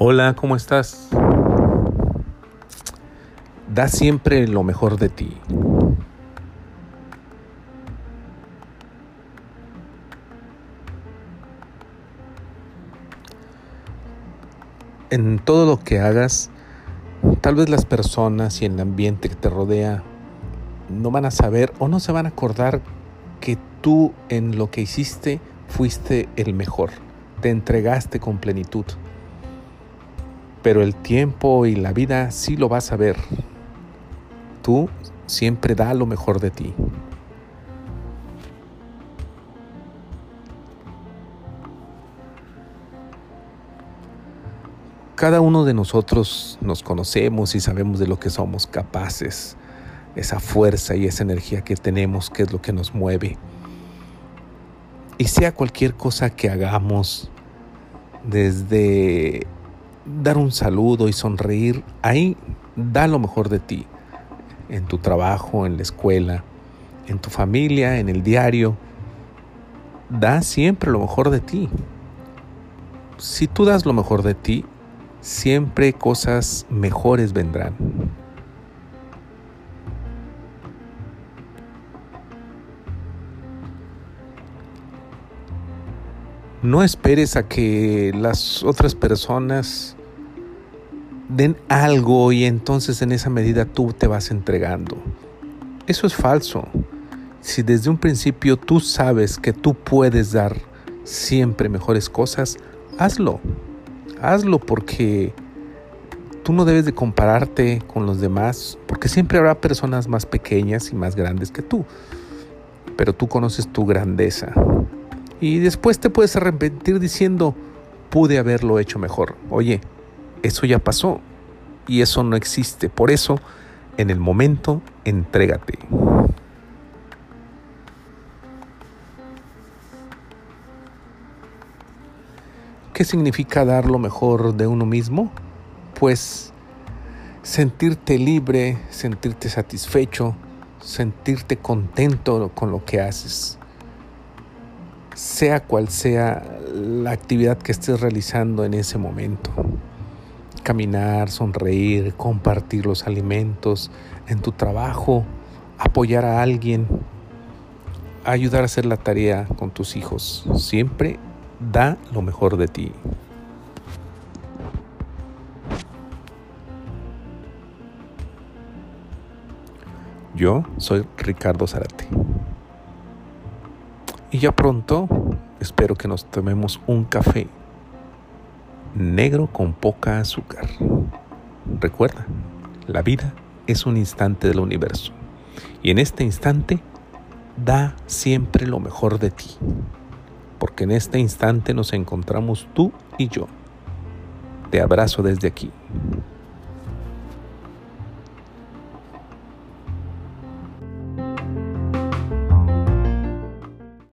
Hola, ¿cómo estás? Da siempre lo mejor de ti. En todo lo que hagas, tal vez las personas y el ambiente que te rodea no van a saber o no se van a acordar que tú en lo que hiciste fuiste el mejor, te entregaste con plenitud pero el tiempo y la vida sí lo vas a ver. Tú siempre da lo mejor de ti. Cada uno de nosotros nos conocemos y sabemos de lo que somos capaces, esa fuerza y esa energía que tenemos, que es lo que nos mueve. Y sea cualquier cosa que hagamos, desde dar un saludo y sonreír, ahí da lo mejor de ti, en tu trabajo, en la escuela, en tu familia, en el diario. Da siempre lo mejor de ti. Si tú das lo mejor de ti, siempre cosas mejores vendrán. No esperes a que las otras personas den algo y entonces en esa medida tú te vas entregando. Eso es falso. Si desde un principio tú sabes que tú puedes dar siempre mejores cosas, hazlo. Hazlo porque tú no debes de compararte con los demás, porque siempre habrá personas más pequeñas y más grandes que tú. Pero tú conoces tu grandeza. Y después te puedes arrepentir diciendo, pude haberlo hecho mejor. Oye, eso ya pasó y eso no existe. Por eso, en el momento, entrégate. ¿Qué significa dar lo mejor de uno mismo? Pues sentirte libre, sentirte satisfecho, sentirte contento con lo que haces. Sea cual sea la actividad que estés realizando en ese momento caminar, sonreír, compartir los alimentos en tu trabajo, apoyar a alguien, ayudar a hacer la tarea con tus hijos. Siempre da lo mejor de ti. Yo soy Ricardo Zarate. Y ya pronto espero que nos tomemos un café negro con poca azúcar. Recuerda, la vida es un instante del universo y en este instante da siempre lo mejor de ti, porque en este instante nos encontramos tú y yo. Te abrazo desde aquí.